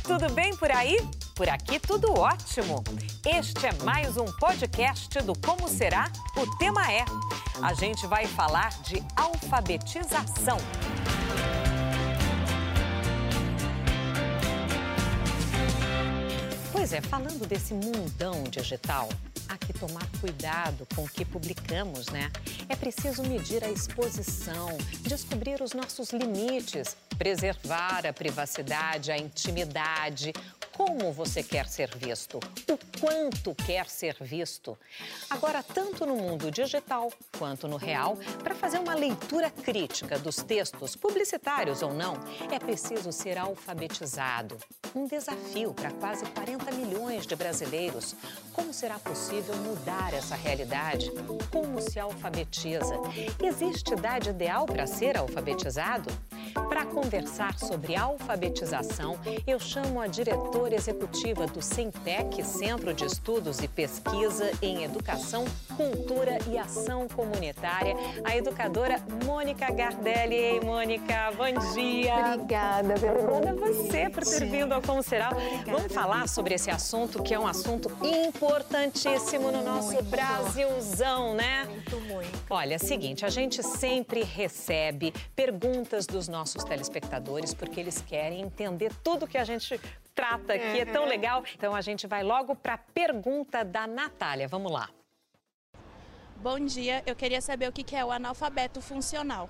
tudo bem por aí? Por aqui tudo ótimo. Este é mais um podcast do Como Será? O tema é: a gente vai falar de alfabetização. Pois é, falando desse mundão digital, há que tomar cuidado com o que publicamos, né? É preciso medir a exposição, descobrir os nossos limites, preservar a privacidade, a intimidade, como você quer ser visto, o quanto quer ser visto. Agora, tanto no mundo digital quanto no real, para fazer uma leitura crítica dos textos, publicitários ou não, é preciso ser alfabetizado. Um desafio para quase 40 milhões de brasileiros. Como será possível mudar essa realidade? Como se alfabetiza? Existe idade ideal para ser alfabetizado? Conversar sobre alfabetização, eu chamo a diretora executiva do Centec, Centro de Estudos e Pesquisa em Educação, Cultura e Ação Comunitária, a educadora Mônica Gardelli. Ei, Mônica, bom dia. Obrigada, Obrigada a você por ter vindo ao Como Será. Vamos falar sobre esse assunto que é um assunto importantíssimo no nosso muito. Brasilzão, né? Muito, muito. Olha, é o seguinte, a gente sempre recebe perguntas dos nossos telespectadores porque eles querem entender tudo que a gente trata aqui, é tão legal. Então a gente vai logo para a pergunta da Natália. Vamos lá. Bom dia, eu queria saber o que é o analfabeto funcional.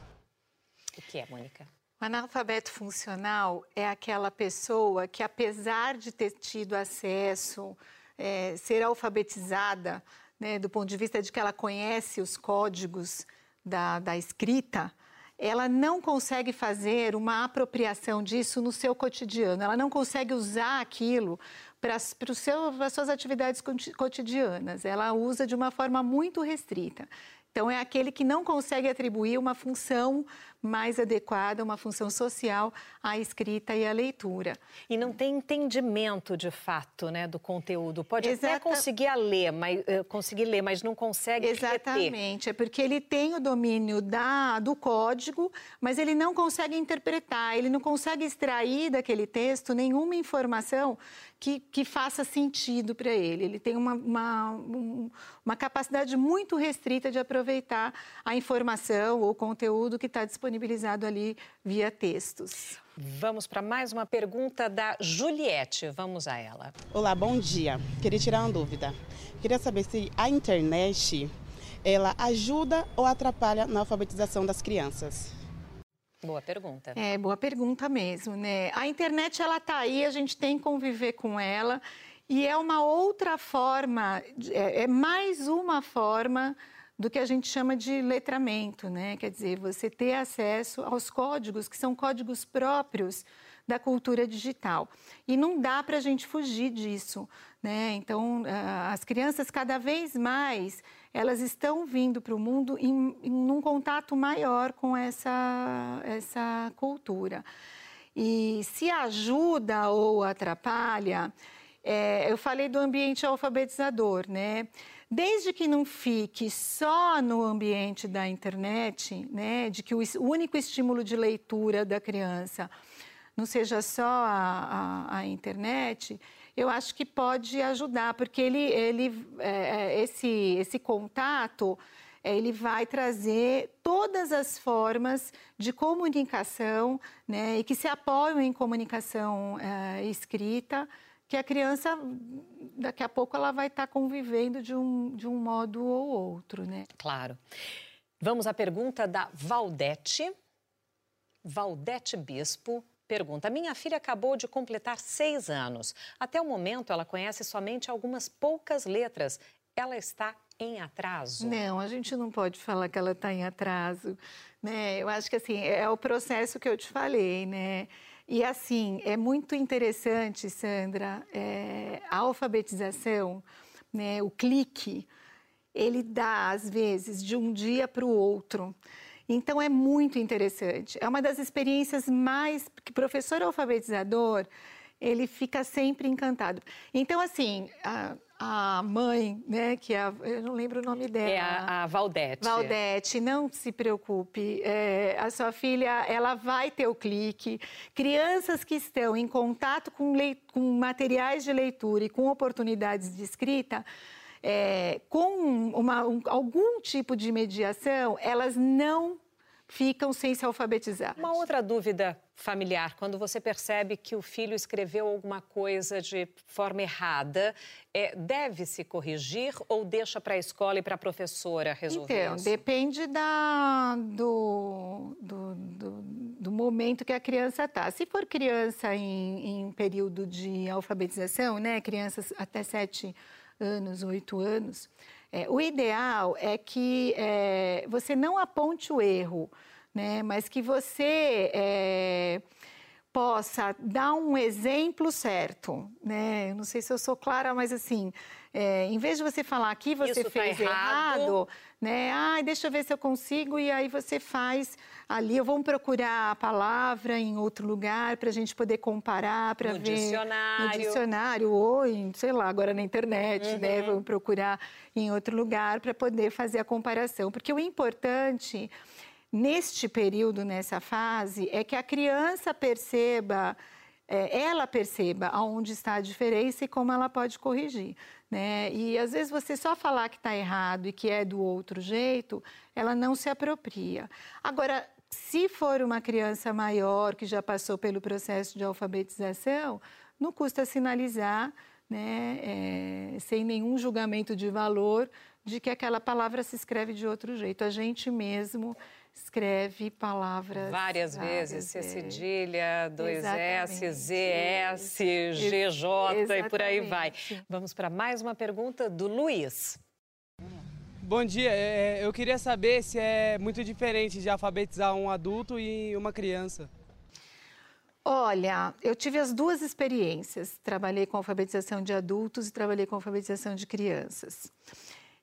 O que é, Mônica? O analfabeto funcional é aquela pessoa que, apesar de ter tido acesso, é, ser alfabetizada, né, do ponto de vista de que ela conhece os códigos da, da escrita, ela não consegue fazer uma apropriação disso no seu cotidiano, ela não consegue usar aquilo para, as suas atividades cotidianas, ela usa de uma forma muito restrita. Então, é aquele que não consegue atribuir uma função mais adequada, uma função social à escrita e à leitura. E não tem entendimento de fato, né, do conteúdo. Pode Exata... até conseguir ler, mas uh, conseguir ler, mas não consegue Exatamente, reter. é porque ele tem o domínio da do código, mas ele não consegue interpretar, ele não consegue extrair daquele texto nenhuma informação que, que faça sentido para ele. Ele tem uma, uma, uma capacidade muito restrita de aproveitar a informação ou o conteúdo que está disponibilizado ali via textos. Vamos para mais uma pergunta da Juliette. Vamos a ela. Olá, bom dia. Queria tirar uma dúvida. Queria saber se a internet ela ajuda ou atrapalha na alfabetização das crianças. Boa pergunta. É, boa pergunta mesmo, né? A internet ela tá aí, a gente tem que conviver com ela e é uma outra forma, é, é mais uma forma do que a gente chama de letramento, né? Quer dizer, você ter acesso aos códigos que são códigos próprios da cultura digital. E não dá para a gente fugir disso, né? Então, as crianças cada vez mais elas estão vindo para o mundo em, em um contato maior com essa, essa cultura. E se ajuda ou atrapalha, é, eu falei do ambiente alfabetizador, né? Desde que não fique só no ambiente da internet, né, de que o único estímulo de leitura da criança não seja só a, a, a internet, eu acho que pode ajudar, porque ele, ele, é, é esse, esse contato é, ele vai trazer todas as formas de comunicação né, e que se apoiam em comunicação é, escrita que a criança daqui a pouco ela vai estar convivendo de um, de um modo ou outro, né? Claro. Vamos à pergunta da Valdete. Valdete Bispo pergunta: Minha filha acabou de completar seis anos. Até o momento, ela conhece somente algumas poucas letras. Ela está em atraso? Não, a gente não pode falar que ela está em atraso. Né? Eu acho que assim, é o processo que eu te falei, né? E assim, é muito interessante, Sandra, é, a alfabetização, né, o clique, ele dá, às vezes, de um dia para o outro. Então, é muito interessante. É uma das experiências mais. que professor alfabetizador, ele fica sempre encantado. Então, assim, a, a mãe, né, que é a, eu não lembro o nome dela. É a, a Valdete. Valdete, não se preocupe. É, a sua filha, ela vai ter o clique. Crianças que estão em contato com, leit com materiais de leitura e com oportunidades de escrita, é, com uma, um, algum tipo de mediação, elas não ficam sem se alfabetizar. Uma outra dúvida familiar, quando você percebe que o filho escreveu alguma coisa de forma errada, é, deve-se corrigir ou deixa para a escola e para a professora resolver então, isso? depende da, do, do, do, do, momento que a criança está. Se for criança em, em período de alfabetização, né, crianças até sete anos, oito anos, é, o ideal é que é, você não aponte o erro, né, mas que você é, possa dar um exemplo certo. Né? Eu não sei se eu sou clara, mas assim, é, em vez de você falar aqui você Isso fez tá errado. errado, né? Ai, deixa eu ver se eu consigo, e aí você faz ali, vamos procurar a palavra em outro lugar para a gente poder comparar, para ver dicionário. no dicionário ou em, sei lá, agora na internet, Uhum. né? Vamos procurar em outro lugar para poder fazer a comparação, porque o importante neste período, nessa fase, é que a criança perceba, é, ela perceba aonde está a diferença e como ela pode corrigir. Né? E às vezes você só falar que está errado e que é do outro jeito, ela não se apropria. Agora, se for uma criança maior que já passou pelo processo de alfabetização, não custa sinalizar, né, é, sem nenhum julgamento de valor, de que aquela palavra se escreve de outro jeito. A gente mesmo escreve palavras Várias vezes, C cedilha, dois S, Exatamente. Z, S, GJ e por aí vai. Exatamente. Vamos para mais uma pergunta do Luiz. Bom dia, é, eu queria saber se é muito diferente de alfabetizar um adulto e uma criança. Olha, eu tive as duas experiências. Trabalhei com alfabetização de adultos e trabalhei com alfabetização de crianças.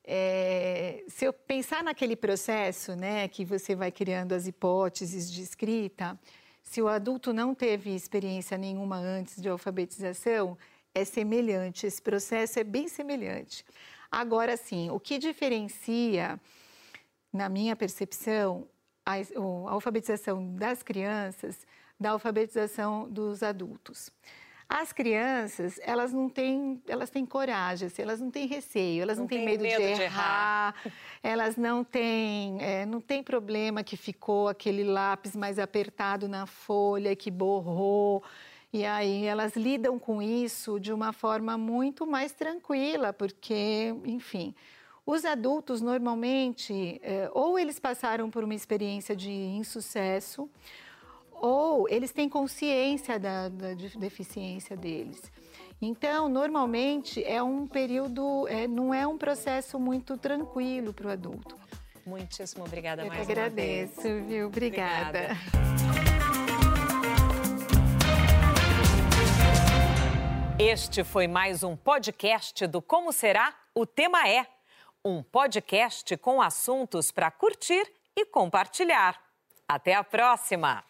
É, se eu pensar naquele processo, né, que você vai criando as hipóteses de escrita, se o adulto não teve experiência nenhuma antes de alfabetização, é semelhante. Esse processo é bem semelhante. Agora, sim, o que diferencia, na minha percepção, a, a alfabetização das crianças da alfabetização dos adultos. As crianças, elas não têm, elas têm coragem, assim, elas não têm receio, elas não, Não têm medo, medo de, de errar, elas não têm, é, não tem problema que ficou aquele lápis mais apertado na folha, que borrou. E aí elas lidam com isso de uma forma muito mais tranquila, porque, enfim, os adultos normalmente, é, ou eles passaram por uma experiência de insucesso, ou eles têm consciência da, da de- deficiência deles. Então, normalmente é um período, é, não é um processo muito tranquilo para o adulto. Muitíssimo obrigada Eu mais uma vez. agradeço, viu? Obrigada. Obrigada. Este foi mais um podcast do Como Será? O Tema é. Um podcast com assuntos para curtir e compartilhar. Até a próxima!